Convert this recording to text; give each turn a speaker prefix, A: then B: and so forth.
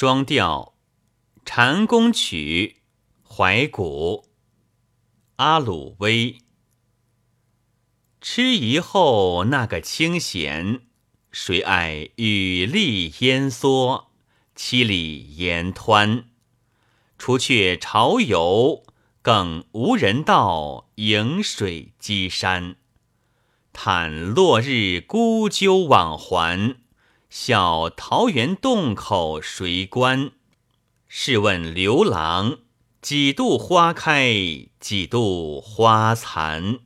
A: 双调，禅宫曲，怀古。阿鲁威。吃一后那个清闲，谁爱雨笠烟蓑，七里烟湍。除却潮游，更无人道迎水击山。叹落日孤鸠往还。小桃园洞口谁关？试问刘郎，几度花开，几度花残？